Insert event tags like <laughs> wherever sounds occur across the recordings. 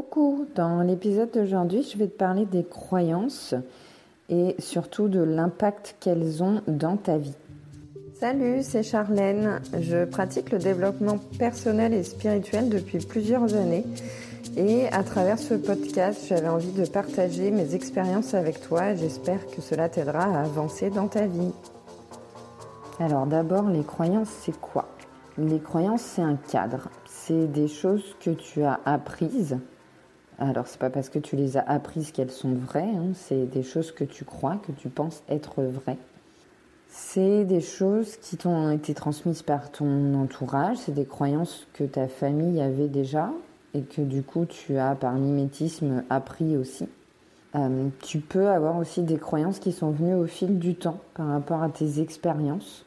Coucou, dans l'épisode d'aujourd'hui, je vais te parler des croyances et surtout de l'impact qu'elles ont dans ta vie. Salut, c'est Charlène. Je pratique le développement personnel et spirituel depuis plusieurs années et à travers ce podcast, j'avais envie de partager mes expériences avec toi j'espère que cela t'aidera à avancer dans ta vie. Alors d'abord, les croyances, c'est quoi? Les croyances, c'est un cadre. C'est des choses que tu as apprises. Alors c'est pas parce que tu les as apprises qu'elles sont vraies, hein. c'est des choses que tu crois, que tu penses être vraies. C'est des choses qui t'ont été transmises par ton entourage, c'est des croyances que ta famille avait déjà et que du coup tu as par mimétisme appris aussi. Euh, tu peux avoir aussi des croyances qui sont venues au fil du temps par rapport à tes expériences.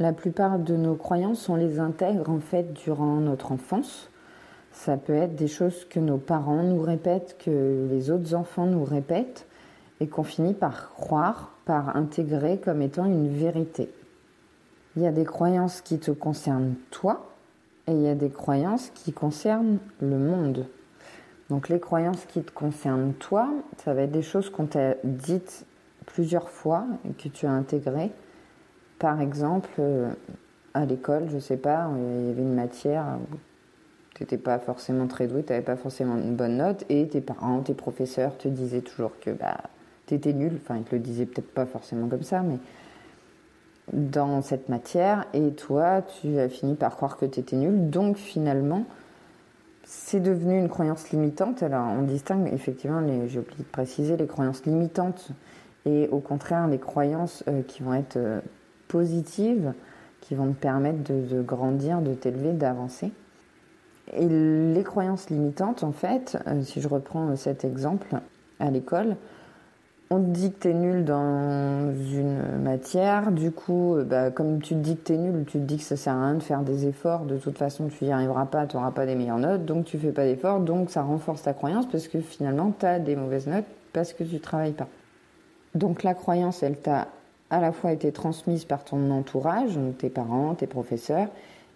La plupart de nos croyances, on les intègre en fait durant notre enfance. Ça peut être des choses que nos parents nous répètent, que les autres enfants nous répètent, et qu'on finit par croire, par intégrer comme étant une vérité. Il y a des croyances qui te concernent toi, et il y a des croyances qui concernent le monde. Donc les croyances qui te concernent toi, ça va être des choses qu'on t'a dites plusieurs fois et que tu as intégrées. Par exemple, euh, à l'école, je sais pas, il y avait une matière n'étais pas forcément très doué, tu n'avais pas forcément une bonne note, et tes parents, tes professeurs te disaient toujours que bah, tu étais nul. Enfin, ils te le disaient peut-être pas forcément comme ça, mais dans cette matière, et toi, tu as fini par croire que tu étais nul. Donc finalement, c'est devenu une croyance limitante. Alors on distingue effectivement, j'ai oublié de préciser, les croyances limitantes et au contraire les croyances euh, qui vont être euh, positives, qui vont te permettre de, grandir, de t'élever, d'avancer. Et les croyances limitantes, en fait, euh, si je reprends cet exemple à l'école, on te dit que tu es nul dans une matière, du coup, euh, bah, comme tu te dis que tu es nul, tu te dis que ça sert à rien de faire des efforts, de toute façon tu n'y arriveras pas, tu n'auras pas des meilleures notes, donc tu fais pas d'efforts, donc ça renforce ta croyance parce que finalement tu as des mauvaises notes parce que tu travailles pas. Donc la croyance, elle t'a à la fois été transmise par ton entourage, tes parents, tes professeurs,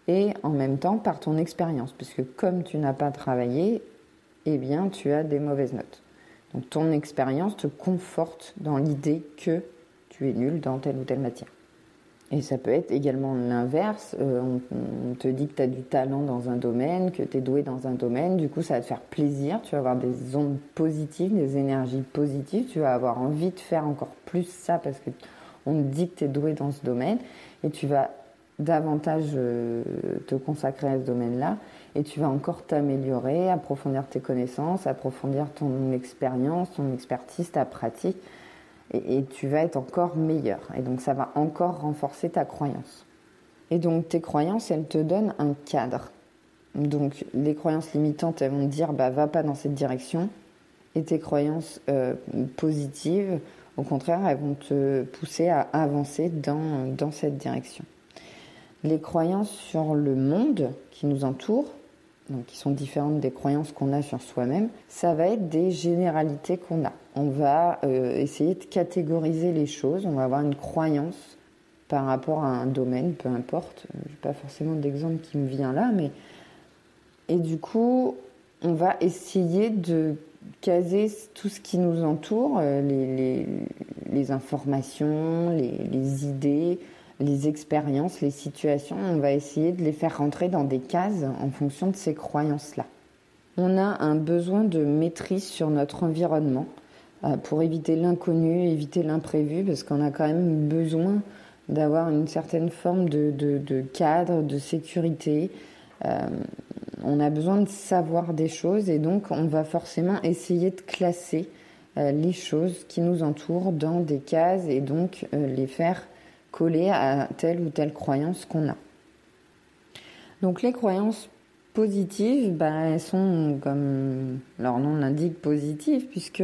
et en même temps par ton expérience, puisque comme tu n'as pas travaillé, eh bien tu as des mauvaises notes. Donc ton expérience te conforte dans l'idée que tu es nul dans telle ou telle matière. Et ça peut être également l'inverse. Euh, on, te dit que tu as du talent dans un domaine, que tu es doué dans un domaine. Du coup, ça va te faire plaisir. Tu vas avoir des ondes positives, des énergies positives. Tu vas avoir envie de faire encore plus ça parce que on te dit que tu es doué dans ce domaine. Et tu vas davantage euh, te consacrer à ce domaine-là et tu vas encore t'améliorer, approfondir tes connaissances, approfondir ton expérience, ton expertise, ta pratique et, tu vas être encore meilleur. Et donc ça va encore renforcer ta croyance. Et donc tes croyances, elles te donnent un cadre. Donc les croyances limitantes, elles vont te dire bah va pas dans cette direction. Et tes croyances euh, positives, au contraire, elles vont te pousser à avancer dans, dans cette direction les croyances sur le monde qui nous entoure, donc qui sont différentes des croyances qu'on a sur soi-même, ça va être des généralités qu'on a. On va euh, essayer de catégoriser les choses, on va avoir une croyance par rapport à un domaine, peu importe. Je n'ai pas forcément d'exemple qui me vient là, mais et du coup, on va essayer de caser tout ce qui nous entoure, euh, les, informations, les idées, les expériences, les situations, on va essayer de les faire rentrer dans des cases en fonction de ces croyances-là. On a un besoin de maîtrise sur notre environnement euh, pour éviter l'inconnu, éviter l'imprévu, parce qu'on a quand même besoin d'avoir une certaine forme de, cadre, de sécurité. Euh, on a besoin de savoir des choses et donc on va forcément essayer de classer euh, les choses qui nous entourent dans des cases et donc les faire coller à telle ou telle croyance qu'on a. Donc les croyances positives, bah, elles sont, comme leur nom l'indique, positives, puisque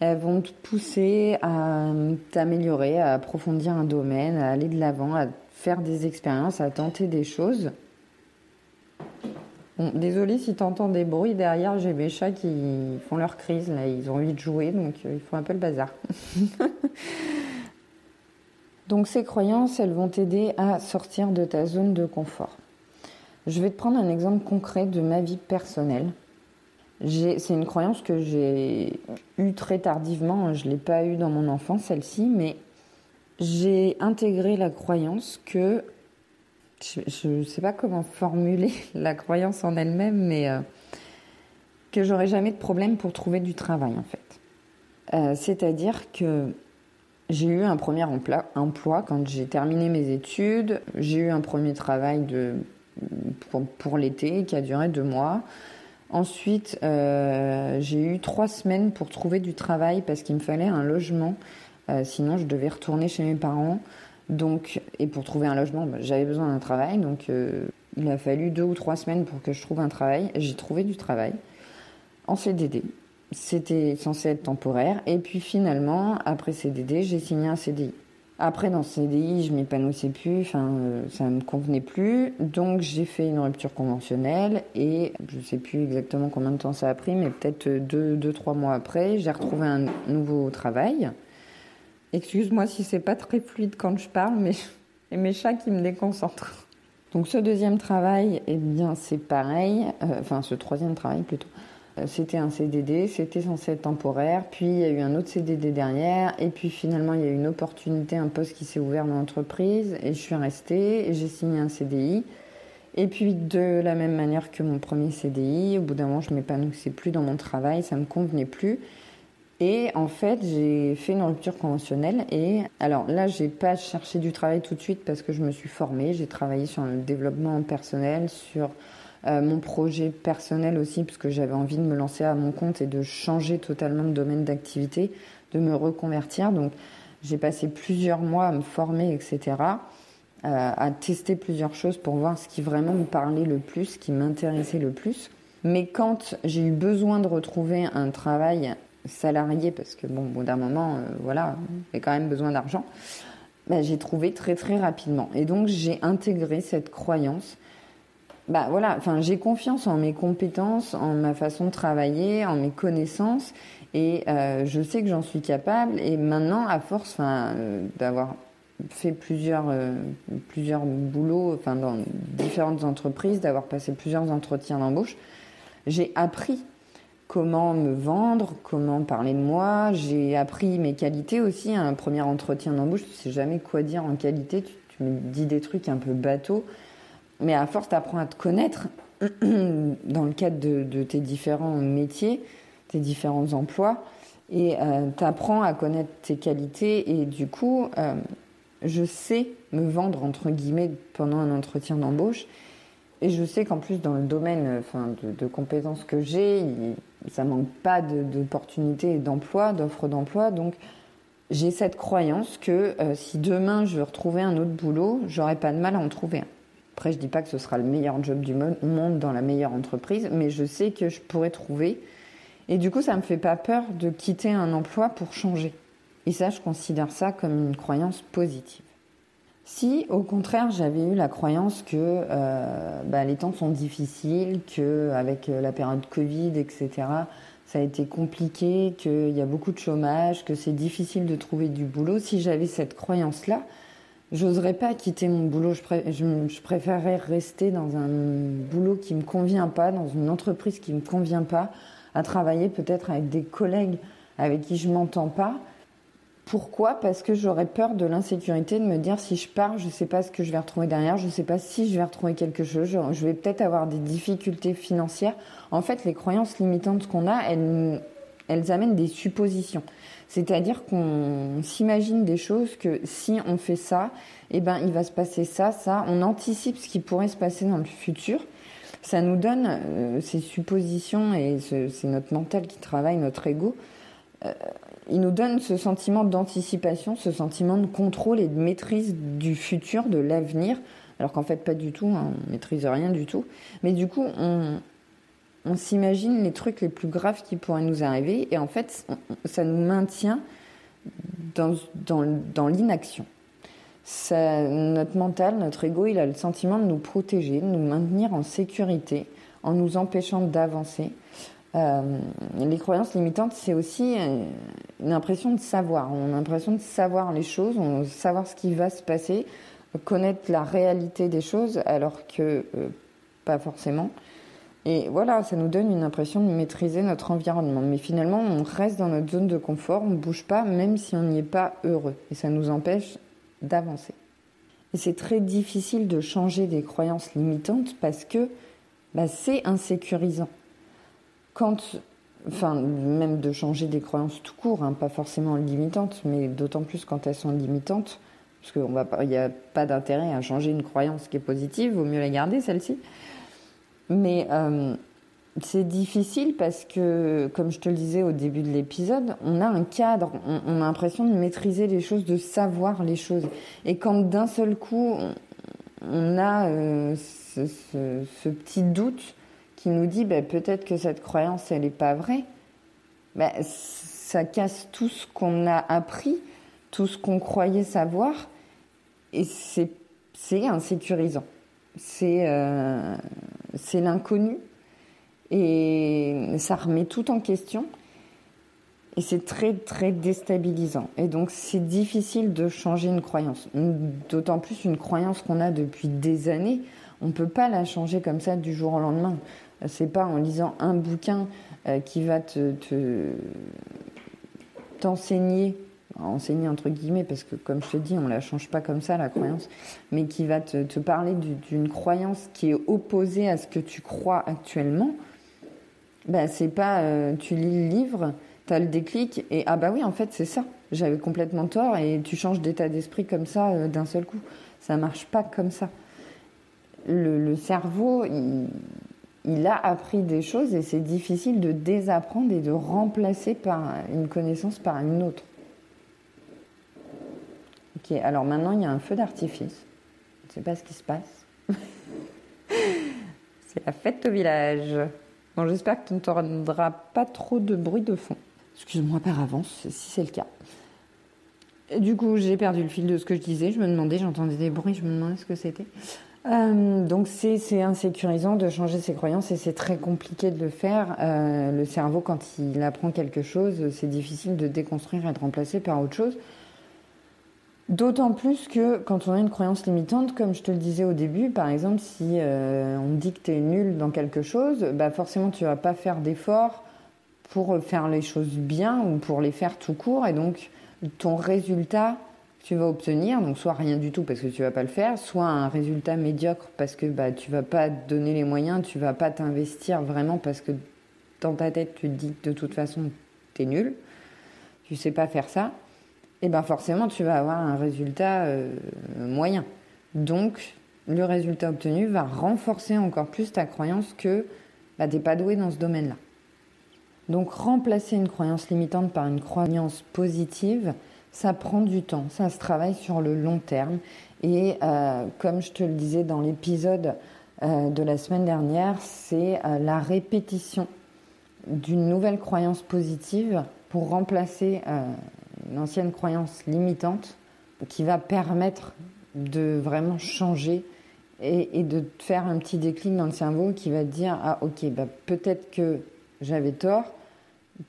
elles vont te pousser à t'améliorer, à approfondir un domaine, à aller de l'avant, à faire des expériences, à tenter des choses. Bon, désolé si tu entends des bruits derrière, j'ai mes chats qui font leur crise, là, ils ont envie de jouer, donc euh, ils font un peu le bazar. <laughs> Donc ces croyances, elles vont t'aider à sortir de ta zone de confort. Je vais te prendre un exemple concret de ma vie personnelle. C'est une croyance que j'ai eue très tardivement. Je ne l'ai pas eue dans mon enfance, celle-ci, mais j'ai intégré la croyance que. Je ne sais pas comment formuler <laughs> la croyance en elle-même, mais euh, que j'aurais jamais de problème pour trouver du travail, en fait. Euh, c'est-à-dire que j'ai eu un premier emploi, quand j'ai terminé mes études. J'ai eu un premier travail pour l'été qui a duré deux mois. Ensuite, euh, j'ai eu trois semaines pour trouver du travail parce qu'il me fallait un logement. Euh, sinon, je devais retourner chez mes parents. Donc, et pour trouver un logement, bah, j'avais besoin d'un travail. Donc, euh, il a fallu deux ou trois semaines pour que je trouve un travail. J'ai trouvé du travail en CDD. C'était censé être temporaire. Et puis finalement, après CDD, j'ai signé un CDI. Après, dans ce CDI, je m'épanouissais plus, enfin, euh, ça me convenait plus. Donc, j'ai fait une rupture conventionnelle et je sais plus exactement combien de temps ça a pris, mais peut-être deux, deux, trois mois après, j'ai retrouvé un nouveau travail. Excuse-moi si c'est pas très fluide quand je parle, mais <laughs> et mes chats qui me déconcentrent. Donc, ce deuxième travail, eh bien, c'est pareil. Euh, enfin, ce troisième travail plutôt. Euh, c'était un CDD, c'était censé être temporaire, puis il y a eu un autre CDD derrière, et puis finalement il y a eu une opportunité, un poste qui s'est ouvert dans l'entreprise, et je suis restée, et j'ai signé un CDI. Et puis de la même manière que mon premier CDI, au bout d'un moment je m'épanouissais plus dans mon travail, ça me convenait plus. Et en fait, j'ai fait une rupture conventionnelle. Et alors là, j'ai pas cherché du travail tout de suite parce que je me suis formée. J'ai travaillé sur le développement personnel, sur euh, mon projet personnel aussi, parce que j'avais envie de me lancer à mon compte et de changer totalement de domaine d'activité, de me reconvertir. Donc j'ai passé plusieurs mois à me former, etc., euh, à tester plusieurs choses pour voir ce qui vraiment me parlait le plus, ce qui m'intéressait le plus. Mais quand j'ai eu besoin de retrouver un travail salarié, parce que bon, au bout d'un moment, euh, voilà, j'ai quand même besoin d'argent, bah, j'ai trouvé très très rapidement. Et donc j'ai intégré cette croyance bah voilà, enfin j'ai confiance en mes compétences, en ma façon de travailler, en mes connaissances et euh, je sais que j'en suis capable et maintenant à force enfin euh, d'avoir fait plusieurs euh, plusieurs boulots enfin dans différentes entreprises, d'avoir passé plusieurs entretiens d'embauche, j'ai appris comment me vendre, comment parler de moi, j'ai appris mes qualités aussi, un premier entretien d'embauche, tu sais jamais quoi dire en qualité, tu, tu me dis des trucs un peu bateaux mais à force, tu apprends à te connaître <clears throat> dans le cadre de, tes différents métiers, tes différents emplois, et euh, tu apprends à connaître tes qualités. Et du coup, euh, je sais me vendre, entre guillemets, pendant un entretien d'embauche. Et je sais qu'en plus, dans le domaine enfin, de, compétences que j'ai, ça manque pas d'opportunités et d'emplois, d'offres d'emploi. Donc, j'ai cette croyance que euh, si demain je veux retrouver un autre boulot, j'aurais pas de mal à en trouver un. Après, je dis pas que ce sera le meilleur job du monde dans la meilleure entreprise, mais je sais que je pourrais trouver. Et du coup, ça me fait pas peur de quitter un emploi pour changer. Et ça, je considère ça comme une croyance positive. Si, au contraire, j'avais eu la croyance que euh, bah, les temps sont difficiles, que avec euh, la période Covid, etc., ça a été compliqué, qu'il y a beaucoup de chômage, que c'est difficile de trouver du boulot, si j'avais cette croyance-là, J'oserais pas quitter mon boulot. Je, préférerais rester dans un boulot qui me convient pas, dans une entreprise qui me convient pas, à travailler peut-être avec des collègues avec qui je m'entends pas. Pourquoi? Parce que j'aurais peur de l'insécurité, de me dire si je pars, je sais pas ce que je vais retrouver derrière, je sais pas si je vais retrouver quelque chose, je vais peut-être avoir des difficultés financières. En fait, les croyances limitantes qu'on a, elles amènent des suppositions. C'est-à-dire qu'on s'imagine des choses que si on fait ça, eh ben, il va se passer ça, ça. On anticipe ce qui pourrait se passer dans le futur. Ça nous donne euh, ces suppositions et c'est notre mental qui travaille, notre ego. Euh, il nous donne ce sentiment d'anticipation, ce sentiment de contrôle et de maîtrise du futur, de l'avenir, alors qu'en fait pas du tout, hein, on maîtrise rien du tout. Mais du coup, on, on s'imagine les trucs les plus graves qui pourraient nous arriver et en fait, ça nous maintient dans, dans, l'inaction. notre mental, notre ego, il a le sentiment de nous protéger, de nous maintenir en sécurité, en nous empêchant d'avancer. Euh, les croyances limitantes, c'est aussi une impression de savoir. On a l'impression de savoir les choses, on savoir ce qui va se passer, connaître la réalité des choses, alors que euh, pas forcément. Et voilà, ça nous donne une impression de maîtriser notre environnement. Mais finalement, on reste dans notre zone de confort, on ne bouge pas, même si on n'y est pas heureux. Et ça nous empêche d'avancer. Et c'est très difficile de changer des croyances limitantes parce que bah, c'est insécurisant. Quand, enfin, même de changer des croyances tout court, hein, pas forcément limitantes, mais d'autant plus quand elles sont limitantes, parce qu'il n'y a pas d'intérêt à changer une croyance qui est positive, vaut mieux la garder celle-ci. Mais euh, c'est difficile parce que, comme je te le disais au début de l'épisode, on a un cadre, on, a l'impression de maîtriser les choses, de savoir les choses. Et quand d'un seul coup, on, a euh, ce, petit doute qui nous dit bah, peut-être que cette croyance, elle n'est pas vraie, bah, ça casse tout ce qu'on a appris, tout ce qu'on croyait savoir, et c'est insécurisant. C'est euh, l'inconnu et ça remet tout en question. Et c'est très, très déstabilisant. Et donc, c'est difficile de changer une croyance. D'autant plus une croyance qu'on a depuis des années. On ne peut pas la changer comme ça du jour au lendemain. C'est pas en lisant un bouquin euh, qui va te, t'enseigner, enseigner entre guillemets, parce que comme je te dis, on la change pas comme ça, la croyance, mais qui va te, te parler d'une croyance qui est opposée à ce que tu crois actuellement ben, c'est pas euh, tu lis le livre, tu as le déclic et ah bah oui, en fait, c'est ça. J'avais complètement tort et tu changes d'état d'esprit comme ça euh, d'un seul coup. Ça marche pas comme ça. Le, cerveau, il, a appris des choses et c'est difficile de désapprendre et de remplacer par une connaissance par une autre. Alors maintenant il y a un feu d'artifice. Je ne sais pas ce qui se passe. <laughs> c'est la fête au village j'espère que tu n'entendras pas trop de bruit de fond. Excuse-moi par avance si c'est le cas. du coup, j'ai perdu le fil de ce que je disais. Je me demandais, j'entendais des bruits, je me demandais ce que c'était. Euh, donc c'est insécurisant de changer ses croyances et c'est très compliqué de le faire. Euh, le cerveau, quand il apprend quelque chose, c'est difficile de déconstruire et de remplacer par autre chose. D'autant plus que quand on a une croyance limitante, comme je te le disais au début, par exemple, si euh, on dit que tu es nul dans quelque chose, bah forcément tu vas pas faire d'efforts pour faire les choses bien ou pour les faire tout court. Et donc ton résultat tu vas obtenir, donc soit rien du tout parce que tu vas pas le faire, soit un résultat médiocre parce que bah, tu vas pas te donner les moyens, tu vas pas t'investir vraiment parce que dans ta tête tu te dis que de toute façon tu es nul, tu sais pas faire ça et ben forcément tu vas avoir un résultat euh, moyen. Donc le résultat obtenu va renforcer encore plus ta croyance que bah, tu n'es pas doué dans ce domaine-là. Donc remplacer une croyance limitante par une croyance positive, ça prend du temps, ça se travaille sur le long terme. Et euh, comme je te le disais dans l'épisode euh, de la semaine dernière, c'est la répétition d'une nouvelle croyance positive pour remplacer une ancienne croyance limitante qui va permettre de vraiment changer et, de faire un petit déclic dans le cerveau qui va dire ah ok bah peut-être que j'avais tort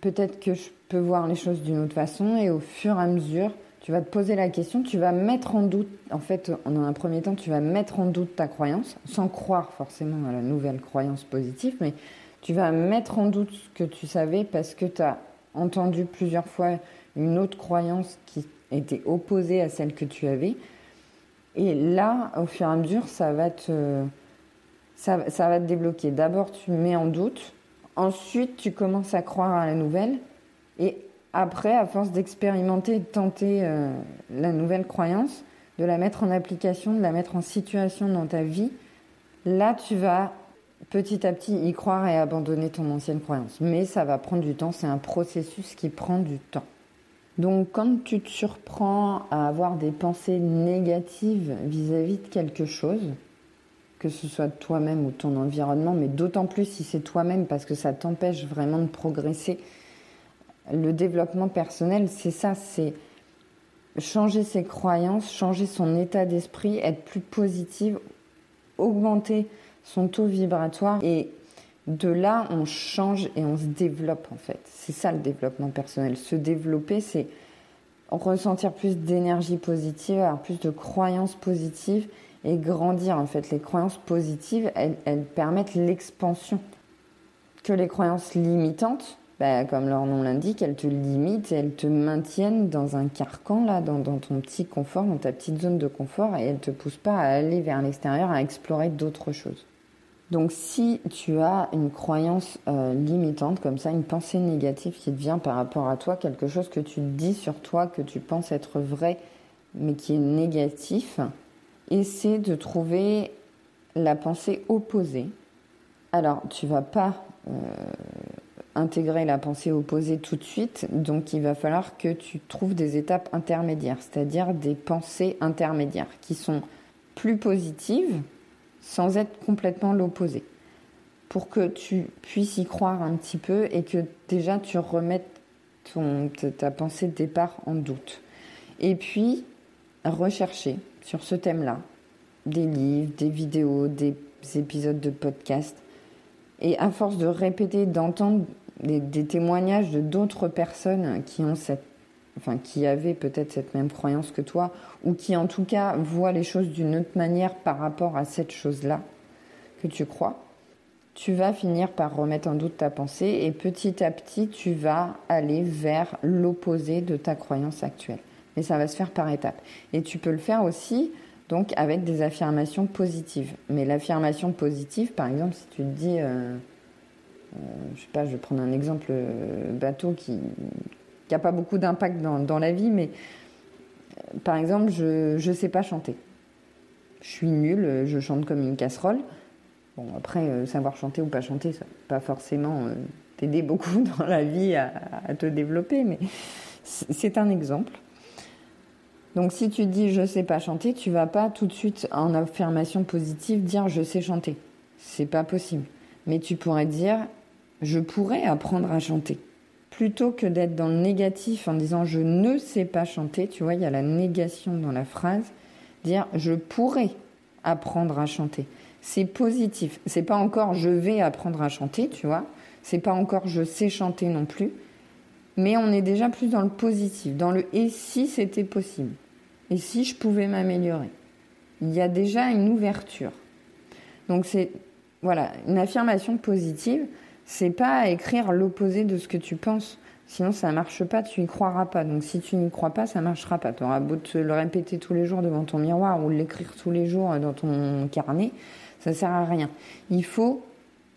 peut-être que je peux voir les choses d'une autre façon et au fur et à mesure tu vas te poser la question tu vas mettre en doute en fait en un premier temps tu vas mettre en doute ta croyance sans croire forcément à la nouvelle croyance positive mais tu vas mettre en doute ce que tu savais parce que tu as entendu plusieurs fois une autre croyance qui était opposée à celle que tu avais. Et là, au fur et à mesure, ça va te, ça, va te débloquer. D'abord, tu mets en doute. Ensuite, tu commences à croire à la nouvelle. Et après, à force d'expérimenter de tenter euh, la nouvelle croyance, de la mettre en application, de la mettre en situation dans ta vie, là, tu vas petit à petit y croire et abandonner ton ancienne croyance. Mais ça va prendre du temps. C'est un processus qui prend du temps. Donc quand tu te surprends à avoir des pensées négatives vis-à-vis de quelque chose, que ce soit toi-même ou ton environnement, mais d'autant plus si c'est toi-même parce que ça t'empêche vraiment de progresser, le développement personnel, c'est ça, c'est changer ses croyances, changer son état d'esprit, être plus positive, augmenter son taux vibratoire et de là, on change et on se développe en fait. C'est ça le développement personnel. Se développer, c'est ressentir plus d'énergie positive, avoir plus de croyances positives et grandir en fait. Les croyances positives, elles, permettent l'expansion. que les croyances limitantes, bah, comme leur nom l'indique, elles te limitent, elles te maintiennent dans un carcan, là, dans, ton petit confort, dans ta petite zone de confort, et elles ne te poussent pas à aller vers l'extérieur, à explorer d'autres choses. Donc si tu as une croyance euh, limitante comme ça, une pensée négative qui te vient par rapport à toi, quelque chose que tu dis sur toi, que tu penses être vrai, mais qui est négatif, essaie de trouver la pensée opposée. Alors, tu vas pas euh, intégrer la pensée opposée tout de suite, donc il va falloir que tu trouves des étapes intermédiaires, c'est-à-dire des pensées intermédiaires qui sont plus positives sans être complètement l'opposé, pour que tu puisses y croire un petit peu et que déjà tu remettes ton, ta pensée de départ en doute. Et puis, rechercher sur ce thème-là des livres, des vidéos, des épisodes de podcast. Et à force de répéter, d'entendre des, témoignages de d'autres personnes qui ont cette, enfin, qui avaient peut-être cette même croyance que toi, ou qui en tout cas voient les choses d'une autre manière par rapport à cette chose-là que tu crois, tu vas finir par remettre en doute ta pensée et petit à petit, tu vas aller vers l'opposé de ta croyance actuelle. Mais ça va se faire par étapes. Et tu peux le faire aussi donc avec des affirmations positives. Mais l'affirmation positive, par exemple, si tu te dis, euh, euh, je sais pas, je vais prendre un exemple euh, bateau qui n'a pas beaucoup d'impact dans, la vie, mais par exemple, je ne sais pas chanter. Je suis nulle, je chante comme une casserole. Bon, après, savoir chanter ou pas chanter, ça pas forcément t'aider beaucoup <laughs> dans la vie à, à te développer, mais c'est un exemple. Donc si tu dis je sais pas chanter, tu vas pas tout de suite en affirmation positive dire je sais chanter. C'est pas possible. Mais tu pourrais dire je pourrais apprendre à chanter. Plutôt que d'être dans le négatif en disant je ne sais pas chanter, tu vois, il y a la négation dans la phrase, dire je pourrais apprendre à chanter. C'est positif. C'est pas encore je vais apprendre à chanter, tu vois. C'est pas encore je sais chanter non plus mais on est déjà plus dans le positif, dans le et si c'était possible, et si je pouvais m'améliorer? Il y a déjà une ouverture. Donc c'est voilà, une affirmation positive, c'est pas écrire l'opposé de ce que tu penses. Sinon, ça marche pas, tu y croiras pas. Donc, si tu n'y crois pas, ça marchera pas. Tu auras beau te le répéter tous les jours devant ton miroir ou l'écrire tous les jours dans ton carnet, ça sert à rien. Il faut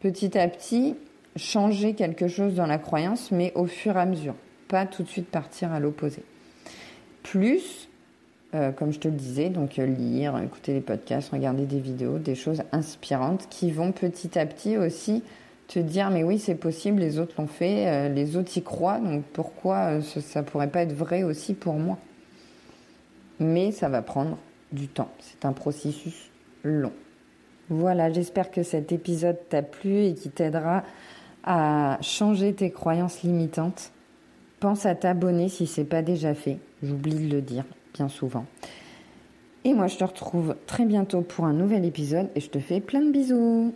petit à petit changer quelque chose dans la croyance, mais au fur et à mesure, pas tout de suite partir à l'opposé. Plus, euh, comme je te le disais, donc euh, lire, écouter des podcasts, regarder des vidéos, des choses inspirantes qui vont petit à petit aussi te dire mais oui c'est possible, les autres l'ont fait, euh, les autres y croient, donc pourquoi ça pourrait pas être vrai aussi pour moi? Mais ça va prendre du temps, c'est un processus long. Voilà, j'espère que cet épisode t'a plu et qui t'aidera à changer tes croyances limitantes. Pense à t'abonner si c'est pas déjà fait. J'oublie de le dire bien souvent. Et moi, je te retrouve très bientôt pour un nouvel épisode et je te fais plein de bisous.